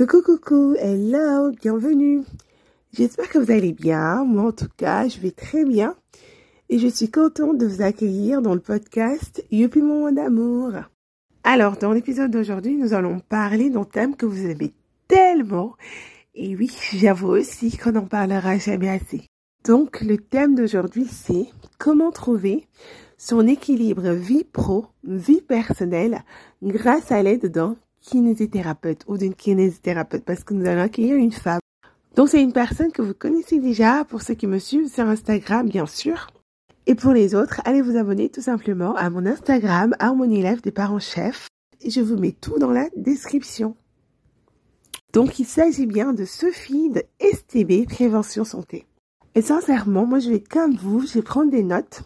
Coucou, coucou, hello, bienvenue. J'espère que vous allez bien. Moi, en tout cas, je vais très bien. Et je suis contente de vous accueillir dans le podcast Youpi mon monde d'amour. Alors, dans l'épisode d'aujourd'hui, nous allons parler d'un thème que vous aimez tellement. Et oui, j'avoue aussi qu'on n'en parlera jamais assez. Donc, le thème d'aujourd'hui, c'est comment trouver son équilibre vie pro, vie personnelle grâce à l'aide d'un kinésithérapeute ou d'une kinésithérapeute parce que nous allons accueillir une femme. Donc c'est une personne que vous connaissez déjà pour ceux qui me suivent sur Instagram bien sûr. Et pour les autres, allez vous abonner tout simplement à mon Instagram Harmonie Life des parents chefs et je vous mets tout dans la description. Donc il s'agit bien de Sophie de STB Prévention Santé. Et sincèrement, moi je vais comme vous, je vais prendre des notes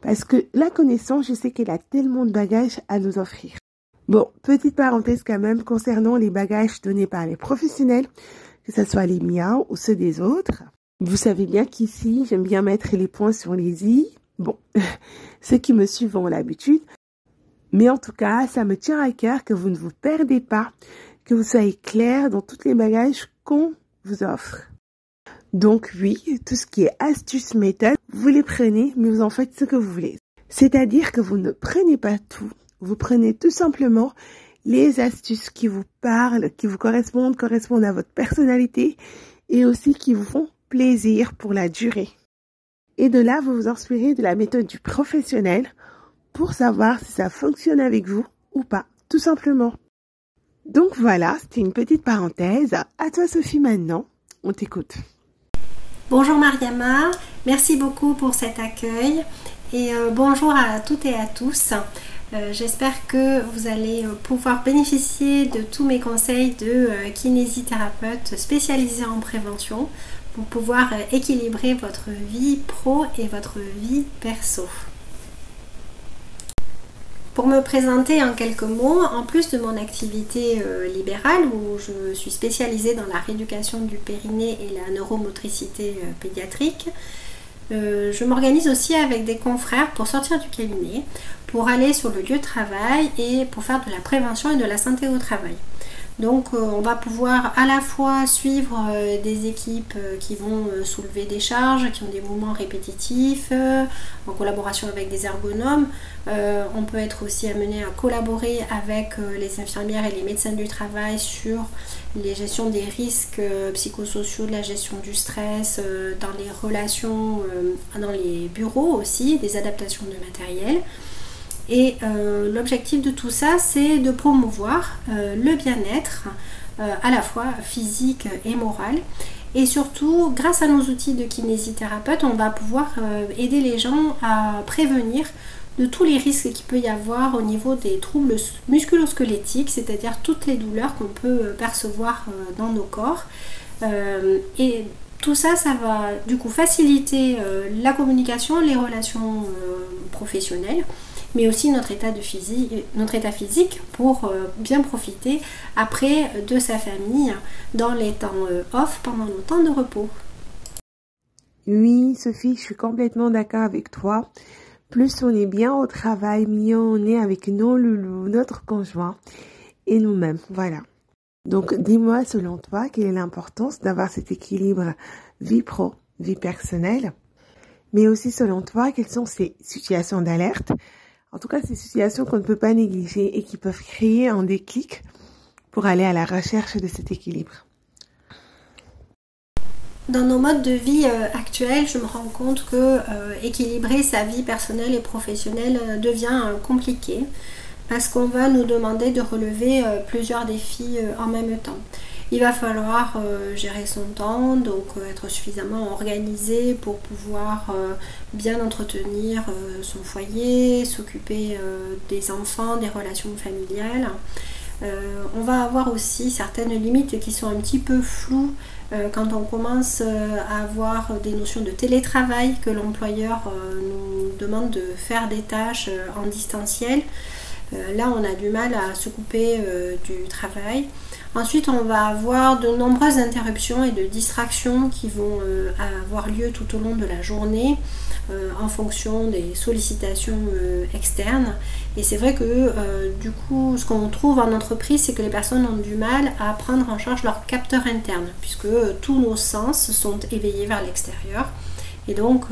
parce que la connaissance, je sais qu'elle a tellement de bagages à nous offrir. Bon, petite parenthèse quand même concernant les bagages donnés par les professionnels, que ce soit les miens ou ceux des autres. Vous savez bien qu'ici, j'aime bien mettre les points sur les i. Bon, ceux qui me suivent ont l'habitude. Mais en tout cas, ça me tient à cœur que vous ne vous perdez pas, que vous soyez clair dans tous les bagages qu'on vous offre. Donc oui, tout ce qui est astuces, méthodes, vous les prenez, mais vous en faites ce que vous voulez. C'est-à-dire que vous ne prenez pas tout, vous prenez tout simplement les astuces qui vous parlent, qui vous correspondent, correspondent à votre personnalité et aussi qui vous font plaisir pour la durée. Et de là, vous vous inspirez de la méthode du professionnel pour savoir si ça fonctionne avec vous ou pas, tout simplement. Donc voilà, c'était une petite parenthèse. À toi Sophie maintenant, on t'écoute. Bonjour Mariama, merci beaucoup pour cet accueil et euh, bonjour à toutes et à tous. Euh, j'espère que vous allez euh, pouvoir bénéficier de tous mes conseils de euh, kinésithérapeute spécialisé en prévention pour pouvoir équilibrer votre vie pro et votre vie perso. Pour me présenter en quelques mots, en plus de mon activité libérale où je suis spécialisée dans la rééducation du périnée et la neuromotricité pédiatrique, je m'organise aussi avec des confrères pour sortir du cabinet, pour aller sur le lieu de travail et pour faire de la prévention et de la santé au travail. Donc euh, on va pouvoir à la fois suivre euh, des équipes euh, qui vont soulever des charges, qui ont des mouvements répétitifs, en collaboration avec des ergonomes. on peut être aussi amené à collaborer avec les infirmières et les médecins du travail sur les gestions des risques psychosociaux, de la gestion du stress, dans les relations, dans les bureaux aussi, des adaptations de matériel. Et euh, l'objectif de tout ça, c'est de promouvoir euh, le bien-être euh, à la fois physique et moral. Et surtout, grâce à nos outils de kinésithérapeute, on va pouvoir aider les gens à prévenir de tous les risques qu'il peut y avoir au niveau des troubles musculosquelettiques, c'est-à-dire toutes les douleurs qu'on peut percevoir dans nos corps. et tout ça, ça va du coup faciliter la communication, les relations professionnelles mais aussi notre état, physique, notre état physique pour euh, bien profiter après de sa famille dans les temps euh, off pendant nos temps de repos. Oui, Sophie, je suis complètement d'accord avec toi. Plus on est bien au travail, mieux on est avec nos loulous, notre conjoint et nous-mêmes. Voilà. Donc, dis-moi, selon toi, quelle est l'importance d'avoir cet équilibre vie pro, vie personnelle, mais aussi selon toi, quelles sont ces situations d'alerte? En tout cas, c'est situations qu'on ne peut pas négliger et qui peuvent créer un déclic pour aller à la recherche de cet équilibre. Dans nos modes de vie euh, actuels, je me rends compte que euh, équilibrer sa vie personnelle et professionnelle euh, devient compliqué parce qu'on va nous demander de relever plusieurs défis en même temps. Il va falloir gérer son temps, donc être suffisamment organisé pour pouvoir bien entretenir son foyer, s'occuper des enfants, des relations familiales. on va avoir aussi certaines limites qui sont un petit peu floues quand on commence à avoir des notions de télétravail, que l'employeur nous demande de faire des tâches en distanciel. là, on a du mal à se couper du travail. Ensuite, on va avoir de nombreuses interruptions et de distractions qui vont euh, avoir lieu tout au long de la journée. En fonction des sollicitations externes. Et c'est vrai que du coup, ce qu'on trouve en entreprise, c'est que les personnes ont du mal à prendre en charge leur capteur interne, puisque tous nos sens sont éveillés vers l'extérieur. Et donc,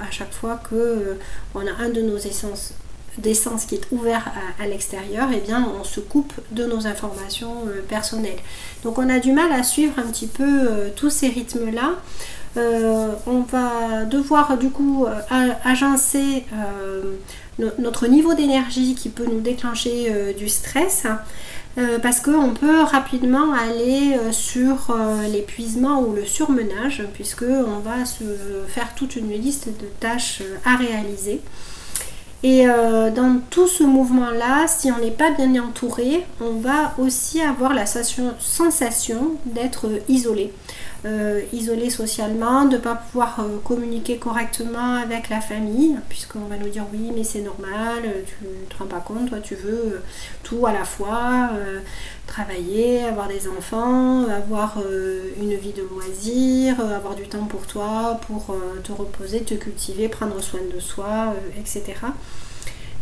à chaque fois qu'on a un de nos essences d'essence qui est ouvert à, l'extérieur, eh bien on se coupe de nos informations euh, personnelles. Donc on a du mal à suivre un petit peu euh, tous ces rythmes-là. Euh, on va devoir du coup agencer notre niveau d'énergie qui peut nous déclencher du stress. parce qu'on peut rapidement aller sur l'épuisement ou le surmenage, puisque on va se faire toute une liste de tâches à réaliser. Et euh, dans tout ce mouvement-là, si on n'est pas bien entouré, on va aussi avoir la sensation d'être isolé. Euh, isolé socialement, de ne pas pouvoir euh, communiquer correctement avec la famille, puisqu'on va nous dire oui mais c'est normal, tu ne te rends pas compte, toi tu veux tout à la fois, travailler, avoir des enfants, avoir une vie de loisirs, avoir du temps pour toi, pour te reposer, te cultiver, prendre soin de soi, etc.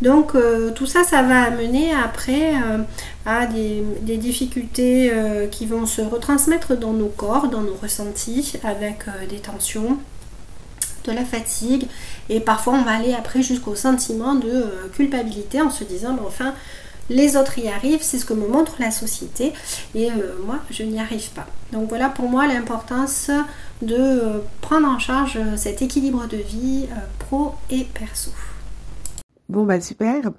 Donc euh, tout ça, ça va amener après euh, à des, difficultés euh, qui vont se retransmettre dans nos corps, dans nos ressentis, avec des tensions, de la fatigue, et parfois on va aller après jusqu'au sentiment de culpabilité en se disant, mais enfin, les autres y arrivent, c'est ce que me montre la société, et moi, je n'y arrive pas. Donc voilà pour moi l'importance de prendre en charge cet équilibre de vie pro et perso. Bon bah super.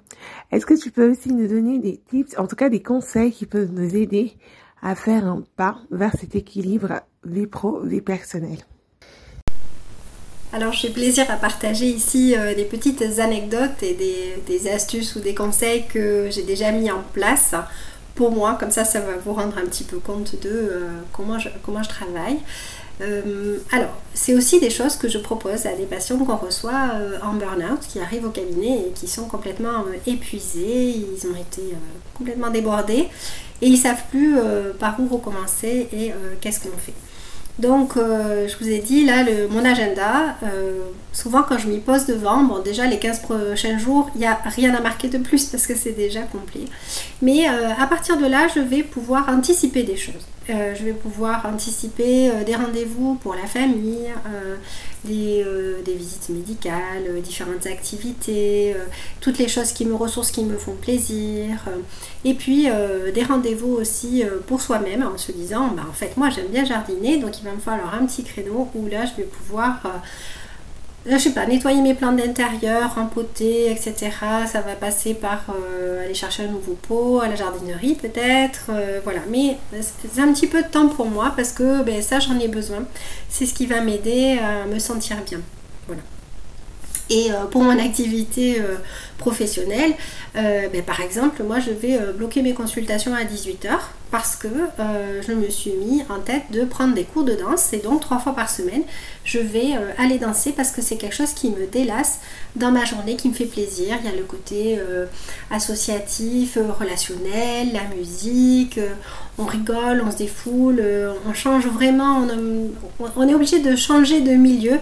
Est-ce que tu peux aussi nous donner des tips, en tout cas des conseils qui peuvent nous aider à faire un pas vers cet équilibre vie pro, vie personnelle? Alors j'ai plaisir à partager ici euh, des petites anecdotes et des, astuces ou des conseils que j'ai déjà mis en place pour moi, comme ça ça va vous rendre un petit peu compte de euh, comment, comment je travaille. Euh, alors, c'est aussi des choses que je propose à des patients qu'on reçoit euh, en burn-out, qui arrivent au cabinet et qui sont complètement épuisés, ils ont été complètement débordés et ils ne savent plus par où recommencer et qu'est-ce qu'on fait. Donc, je vous ai dit, là, mon agenda, souvent quand je m'y pose devant, bon, déjà les 15 prochains jours, il n'y a rien à marquer de plus parce que c'est déjà complet. Mais à partir de là, je vais pouvoir anticiper des choses. Euh, je vais pouvoir anticiper euh, des rendez-vous pour la famille, euh, des, visites médicales, différentes activités, toutes les choses qui me ressourcent, qui me font plaisir. et puis des rendez-vous aussi pour soi-même en se disant, bah, en fait moi j'aime bien jardiner, donc il va me falloir un petit créneau où là je vais pouvoir je sais pas, nettoyer mes plantes d'intérieur, rempoter, etc. Ça va passer par euh, aller chercher un nouveau pot, à la jardinerie peut-être. Euh, voilà, mais c'est un petit peu de temps pour moi parce que ben, ça j'en ai besoin. C'est ce qui va m'aider à me sentir bien. Voilà. Et euh, pour mon activité professionnelle, ben, par exemple, moi je vais bloquer mes consultations à 18h parce que euh, je me suis mis en tête de prendre des cours de danse et donc trois fois par semaine je vais euh, aller danser parce que c'est quelque chose qui me délasse dans ma journée, qui me fait plaisir. Il y a le côté euh, associatif, relationnel, la musique, on rigole, on se défoule, on change vraiment, on est obligé de changer de milieu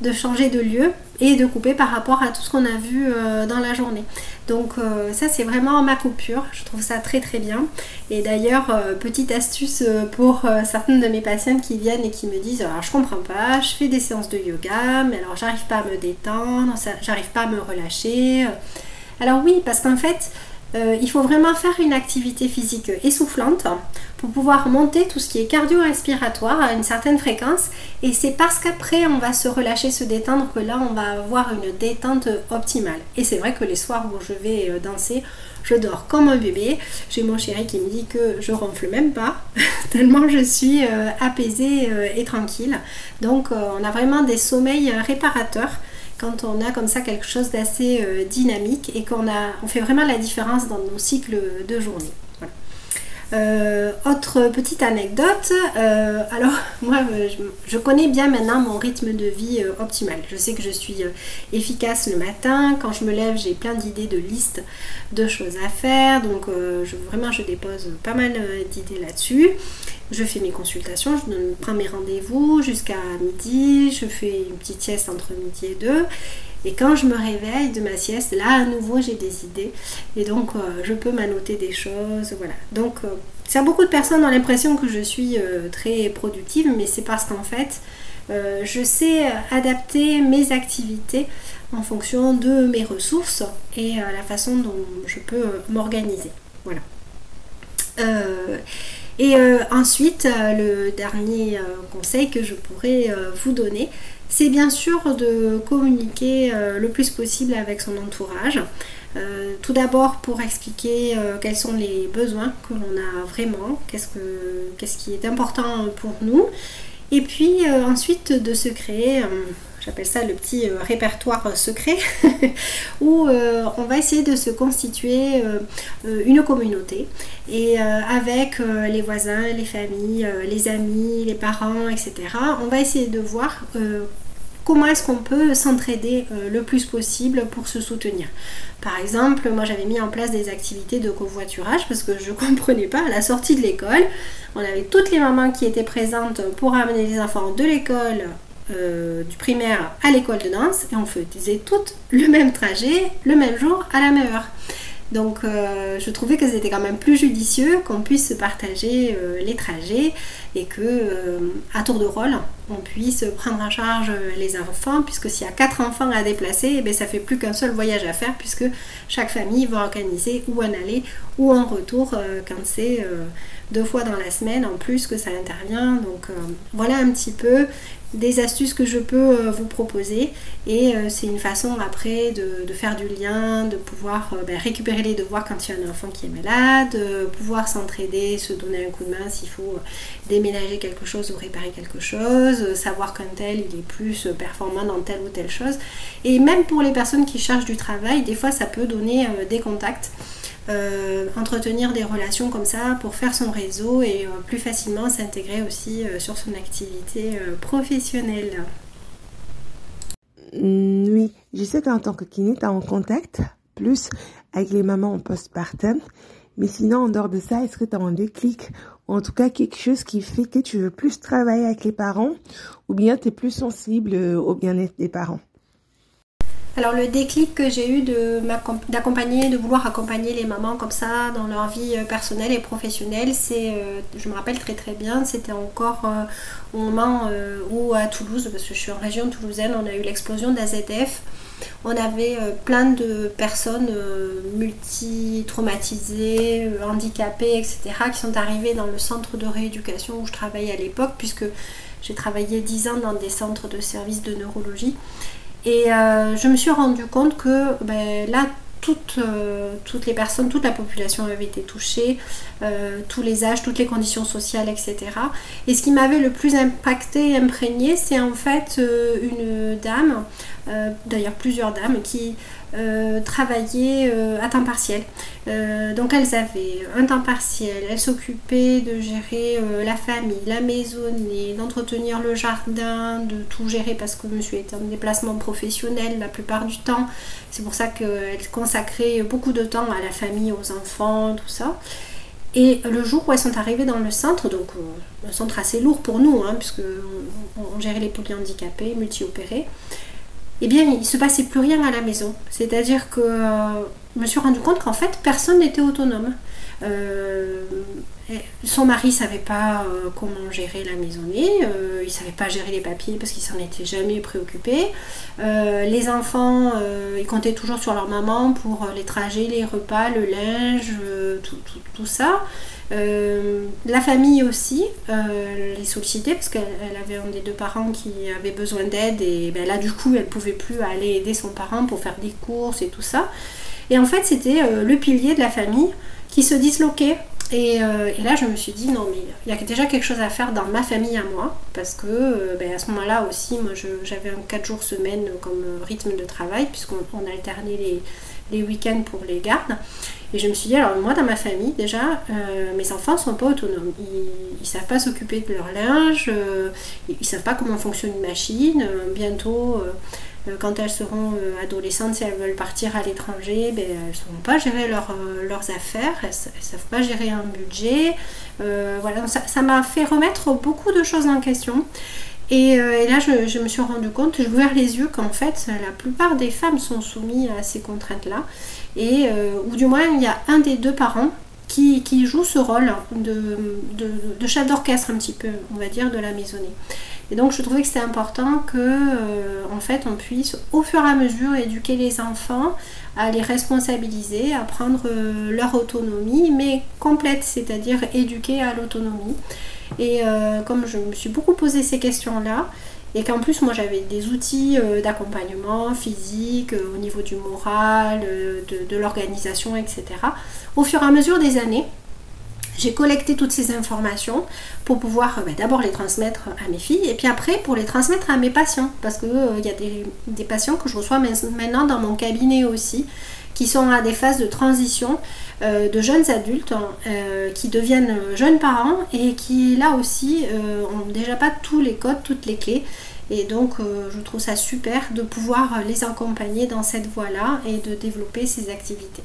de changer de lieu et de couper par rapport à tout ce qu'on a vu euh, dans la journée. Donc euh, ça c'est vraiment ma coupure, je trouve ça très très bien. Et d'ailleurs, euh, petite astuce pour certaines de mes patientes qui viennent et qui me disent alors je comprends pas, je fais des séances de yoga, mais alors j'arrive pas à me détendre, j'arrive pas à me relâcher. Alors oui, parce qu'en fait, euh, il faut vraiment faire une activité physique essoufflante pour pouvoir monter tout ce qui est cardio-respiratoire à une certaine fréquence. Et c'est parce qu'après on va se relâcher, se détendre que là on va avoir une détente optimale. Et c'est vrai que les soirs où je vais euh, danser, je dors comme un bébé. J'ai mon chéri qui me dit que je ronfle même pas, tellement je suis euh, apaisée et tranquille. Donc on a vraiment des sommeils réparateurs quand on a comme ça quelque chose d'assez euh, dynamique et qu'on on fait vraiment la différence dans nos cycles de journée. Euh, autre petite anecdote, euh, alors moi je, connais bien maintenant mon rythme de vie optimal. Je sais que je suis efficace le matin, quand je me lève j'ai plein d'idées de listes de choses à faire, donc je, vraiment je dépose pas mal d'idées là-dessus. Je fais mes consultations, je prends mes rendez-vous jusqu'à midi, je fais une petite sieste entre midi et deux. Et quand je me réveille de ma sieste, là à nouveau j'ai des idées. Et donc euh, je peux m'annoter des choses. Voilà. Donc euh, ça, beaucoup de personnes ont l'impression que je suis euh, très productive, mais c'est parce qu'en fait je sais adapter mes activités en fonction de mes ressources et la façon dont je peux m'organiser. Voilà. Et ensuite, le dernier conseil que je pourrais vous donner, c'est bien sûr de communiquer euh, le plus possible avec son entourage. Euh, tout d'abord pour expliquer euh, quels sont les besoins que l'on a vraiment, qu'est-ce qui est important pour nous. Et puis ensuite de se créer j'appelle ça le petit répertoire secret, où on va essayer de se constituer une communauté et avec les voisins, les familles, les amis, les parents, etc. On va essayer de voir comment est-ce qu'on peut s'entraider euh, le plus possible pour se soutenir. Par exemple, moi j'avais mis en place des activités de covoiturage parce que je ne comprenais pas, à la sortie de l'école, on avait toutes les mamans qui étaient présentes pour amener les enfants de l'école euh, du primaire à l'école de danse et on faisait toutes le même trajet, le même jour, à la même heure. Donc euh, je trouvais que c'était quand même plus judicieux qu'on puisse se partager euh, les trajets et que à tour de rôle on puisse prendre en charge les enfants puisque s'il y a quatre enfants à déplacer, eh bien, ça fait plus qu'un seul voyage à faire puisque chaque famille va organiser ou un aller ou un retour quand c'est deux fois dans la semaine en plus que ça intervient. Donc voilà un petit peu des astuces que je peux euh, vous proposer et euh, c'est une façon après de, faire du lien, de pouvoir euh, ben, récupérer les devoirs quand il y a un enfant qui est malade, pouvoir s'entraider, se donner un coup de main s'il faut déménager quelque chose ou réparer quelque chose, savoir qu'un tel il est plus performant dans telle ou telle chose et même pour les personnes qui cherchent du travail, des fois ça peut donner des contacts. Euh, entretenir des relations comme ça pour faire son réseau et euh, plus facilement s'intégrer aussi euh, sur son activité professionnelle. Oui, je sais qu'en tant que kiné, tu en contact plus avec les mamans en postpartum. Mais sinon, en dehors de ça, est-ce que tu as un déclic ou en tout cas quelque chose qui fait que tu veux plus travailler avec les parents ou bien tu es plus sensible au bien-être des parents? Alors le déclic que j'ai eu d'accompagner, de, vouloir accompagner les mamans comme ça dans leur vie euh, personnelle et professionnelle, c'est, euh, je me rappelle très très bien, c'était encore euh, au moment où à Toulouse, parce que je suis en région toulousaine, on a eu l'explosion d'AZF. On avait plein de personnes multi-traumatisées, handicapées, etc., qui sont arrivées dans le centre de rééducation où je travaillais à l'époque, puisque j'ai travaillé 10 ans dans des centres de services de neurologie. Et euh, je me suis rendu compte que ben, là, toutes, euh, toutes, les personnes, toute la population avait été touchée, euh, tous les âges, toutes les conditions sociales, etc. Et ce qui m'avait le plus impacté, imprégné, c'est en fait une dame, d'ailleurs plusieurs dames, qui euh, euh, à temps partiel. Euh, donc elles avaient un temps partiel, elles s'occupaient de gérer la famille, la maisonnée, d'entretenir le jardin, de tout gérer parce que monsieur était en déplacement professionnel la plupart du temps. C'est pour ça qu'elles consacraient beaucoup de temps à la famille, aux enfants, tout ça. Et le jour où elles sont arrivées dans le centre, donc un centre assez lourd pour nous, hein, puisque on, gérait les polyhandicapés, multi-opérés, eh bien, il ne se passait plus rien à la maison. C'est-à-dire que euh, je me suis rendu compte qu'en fait, personne n'était autonome. Euh, son mari ne savait pas euh, comment gérer la maisonnée, il ne savait pas gérer les papiers parce qu'il s'en était jamais préoccupé. les enfants, ils comptaient toujours sur leur maman pour les trajets, les repas, le linge, tout ça. Euh, la famille aussi euh, les sollicitait parce qu'elle avait un des deux parents qui avait besoin d'aide et ben là du coup elle pouvait plus aller aider son parent pour faire des courses et tout ça. Et en fait c'était euh, le pilier de la famille qui se disloquait. Et, là je me suis dit non mais il y a déjà quelque chose à faire dans ma famille à moi parce que ben, à ce moment-là aussi moi j'avais un 4 jours semaine comme rythme de travail puisqu'on alternait les, les week-ends pour les gardes. Et je me suis dit, alors moi dans ma famille, déjà, euh, mes enfants sont pas autonomes. Ils ne savent pas s'occuper de leur linge, euh, ils ne savent pas comment fonctionne une machine. Euh, bientôt, quand elles seront adolescentes, si elles veulent partir à l'étranger, ben, elles ne sauront pas gérer leurs affaires, elles ne savent pas gérer un budget. voilà, ça m'a fait remettre beaucoup de choses en question. Et, là, je, me suis rendu compte, j'ai ouvert les yeux qu'en fait, la plupart des femmes sont soumises à ces contraintes-là. Et, ou du moins, il y a un des deux parents qui, joue ce rôle de, chef d'orchestre un petit peu, on va dire, de la maisonnée. Et donc je trouvais que c'était important que euh, en fait on puisse au fur et à mesure éduquer les enfants à les responsabiliser, à prendre euh, leur autonomie, mais complète, c'est-à-dire éduquer à l'autonomie. Et euh, comme je me suis beaucoup posé ces questions-là, et qu'en plus moi j'avais des outils d'accompagnement physique au niveau du moral, de, l'organisation, etc. Au fur et à mesure des années, j'ai collecté toutes ces informations pour pouvoir ben, d'abord les transmettre à mes filles et puis après pour les transmettre à mes patients parce qu'il il y a des, patients que je reçois maintenant dans mon cabinet aussi qui sont à des phases de transition de jeunes adultes hein, qui deviennent jeunes parents et qui là aussi ont déjà pas tous les codes, toutes les clés. Et donc je trouve ça super de pouvoir les accompagner dans cette voie-là et de développer ces activités.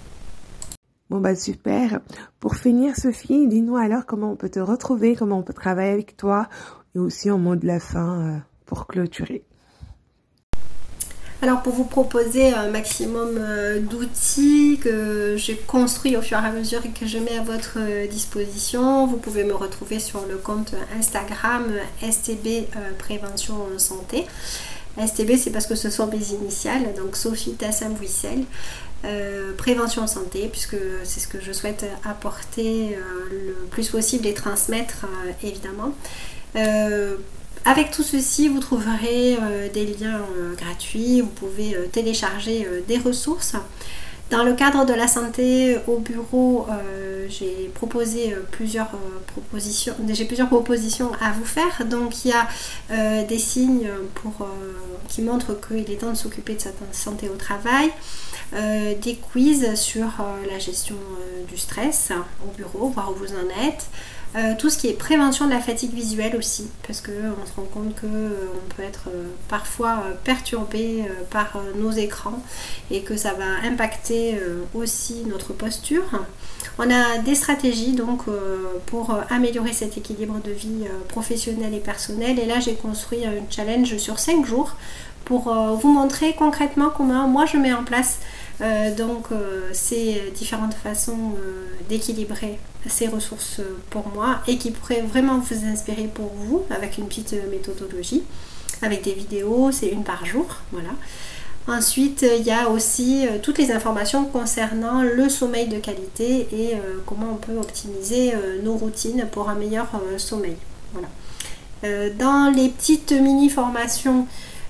Bon bah super. Pour finir Sophie, dis-nous alors comment on peut te retrouver, comment on peut travailler avec toi et aussi en mot de la fin pour clôturer. Alors pour vous proposer un maximum euh, d'outils que j'ai construits au fur et à mesure et que je mets à votre euh, disposition, vous pouvez me retrouver sur le compte Instagram STB euh, Prévention Santé. STB c'est parce que ce sont mes initiales, donc Sophie Tassam Wissel. prévention santé, puisque c'est ce que je souhaite apporter le plus possible et transmettre évidemment. Avec tout ceci, vous trouverez euh, des liens euh, gratuits, vous pouvez euh, télécharger des ressources. Dans le cadre de la santé au bureau, j'ai proposé plusieurs propositions. J'ai plusieurs propositions à vous faire. Donc il y a des signes pour, qui montrent qu'il est temps de s'occuper de sa santé au travail. des quiz sur la gestion du stress au bureau, voir où vous en êtes. Euh, tout ce qui est prévention de la fatigue visuelle aussi, parce qu'on se rend compte qu'on euh, peut être euh, parfois perturbé par nos écrans et que ça va impacter aussi notre posture. On a des stratégies donc pour améliorer cet équilibre de vie professionnelle et personnelle. Et là, j'ai construit un challenge sur 5 jours pour vous montrer concrètement comment moi je mets en place donc ces différentes façons d'équilibrer ces ressources pour moi et qui pourraient vraiment vous inspirer pour vous avec une petite méthodologie, avec des vidéos, c'est une par jour, voilà. Ensuite, il y a aussi euh, toutes les informations concernant le sommeil de qualité et euh, comment on peut optimiser euh, nos routines pour un meilleur sommeil. Voilà. dans les petites mini-formations,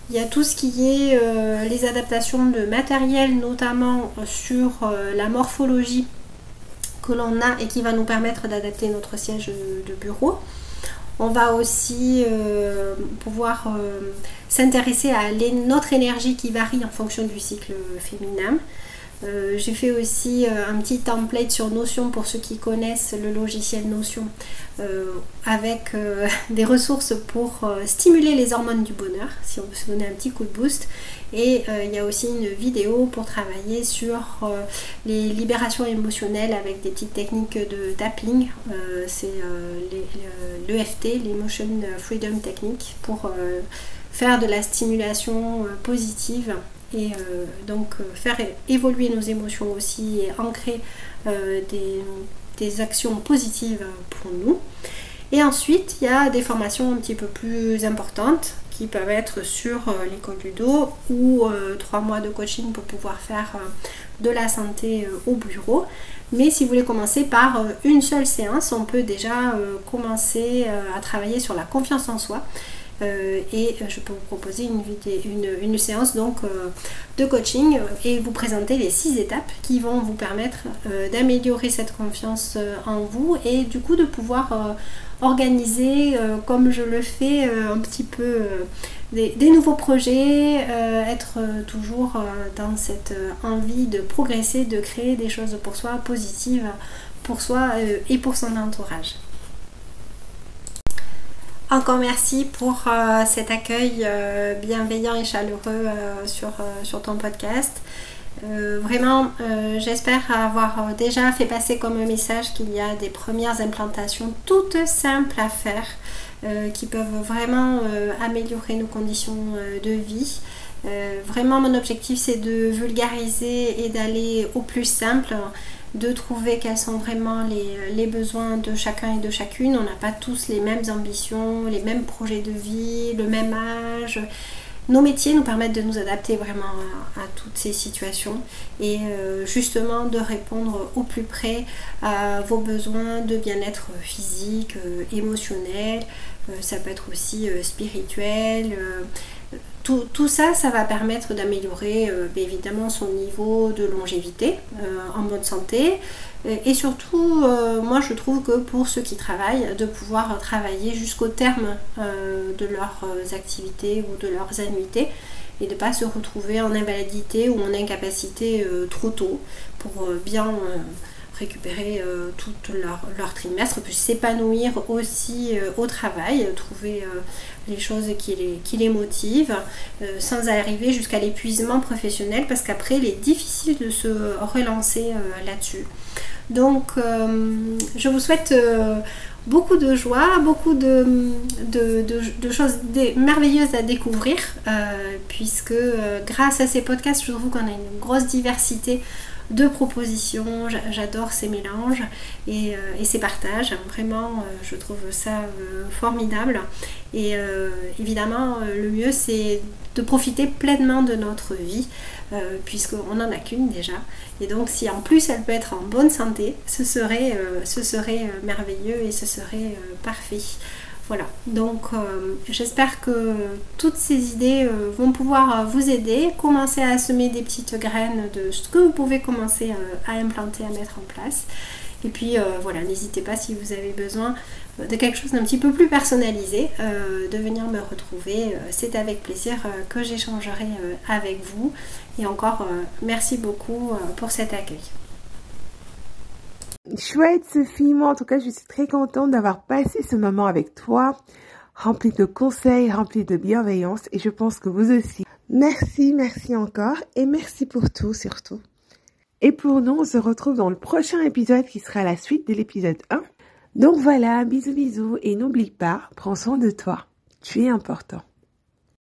il y a tout ce qui est les adaptations de matériel, notamment sur la morphologie que l'on a et qui va nous permettre d'adapter notre siège de bureau. On va aussi euh, pouvoir euh, s'intéresser à notre énergie qui varie en fonction du cycle féminin. Euh, j'ai fait aussi euh, un petit template sur Notion pour ceux qui connaissent le logiciel Notion euh, avec des ressources pour stimuler les hormones du bonheur si on veut se donner un petit coup de boost. Et il y a aussi une vidéo pour travailler sur les libérations émotionnelles avec des petites techniques de tapping. C'est l'EFT, l'Emotion Freedom Technique, pour faire de la stimulation positive et euh, donc euh, faire évoluer nos émotions aussi et ancrer euh, des, actions positives pour nous. Et ensuite, il y a des formations un petit peu plus importantes qui peuvent être sur l'école du dos ou trois mois de coaching pour pouvoir faire de la santé au bureau. Mais si vous voulez commencer par une seule séance, on peut déjà commencer à travailler sur la confiance en soi et je peux vous proposer une, séance donc euh, de coaching et vous présenter les six étapes qui vont vous permettre euh, d'améliorer cette confiance en vous et du coup de pouvoir organiser comme je le fais un petit peu des, nouveaux projets, être toujours dans cette envie de progresser, de créer des choses pour soi positives pour soi et pour son entourage. Encore merci pour cet accueil bienveillant et chaleureux sur, sur ton podcast. Euh, vraiment, euh, j'espère avoir déjà fait passer comme message qu'il y a des premières implantations toutes simples à faire euh, qui peuvent vraiment améliorer nos conditions de vie. vraiment, mon objectif, c'est de vulgariser et d'aller au plus simple, de trouver quels sont vraiment les, besoins de chacun et de chacune. On n'a pas tous les mêmes ambitions, les mêmes projets de vie, le même âge. Nos métiers nous permettent de nous adapter vraiment à, toutes ces situations et euh, justement de répondre au plus près à vos besoins de bien-être physique, euh, émotionnel, euh, ça peut être aussi spirituel. Tout, ça, ça va permettre d'améliorer évidemment son niveau de longévité en bonne santé, et surtout, euh, moi je trouve que pour ceux qui travaillent, de pouvoir travailler jusqu'au terme euh, de leurs euh, activités ou de leurs annuités et de ne pas se retrouver en invalidité ou en incapacité trop tôt pour bien récupérer tout leur, trimestre, puis s'épanouir aussi au travail, trouver les choses qui les, qui les motivent, sans arriver jusqu'à l'épuisement professionnel, parce qu'après il est difficile de se relancer là-dessus. Donc, euh, je vous souhaite euh, beaucoup de joie, beaucoup de, choses merveilleuses à découvrir, euh, puisque grâce à ces podcasts, je trouve qu'on a une grosse diversité de propositions. J'adore ces mélanges et, ces partages. Vraiment, je trouve ça formidable. Et évidemment, le mieux, c'est de profiter pleinement de notre vie euh, puisqu'on n'en a qu'une déjà. Et donc si en plus elle peut être en bonne santé, ce serait, euh, ce serait euh, merveilleux et ce serait parfait. Voilà, donc j'espère que toutes ces idées vont pouvoir vous aider. Commencer à semer des petites graines de ce que vous pouvez commencer à implanter, à mettre en place. Et puis voilà, n'hésitez pas si vous avez besoin de quelque chose d'un petit peu plus personnalisé, euh, de venir me retrouver. Euh, c'est avec plaisir euh, que j'échangerai avec vous. Et encore, merci beaucoup pour cet accueil. Chouette Sophie, moi en tout cas je suis très contente d'avoir passé ce moment avec toi, rempli de conseils, rempli de bienveillance et je pense que vous aussi. Merci, merci encore et merci pour tout surtout. Et pour nous, on se retrouve dans le prochain épisode qui sera la suite de l'épisode 1 donc voilà, bisous bisous et n'oublie pas, prends soin de toi. Tu es important.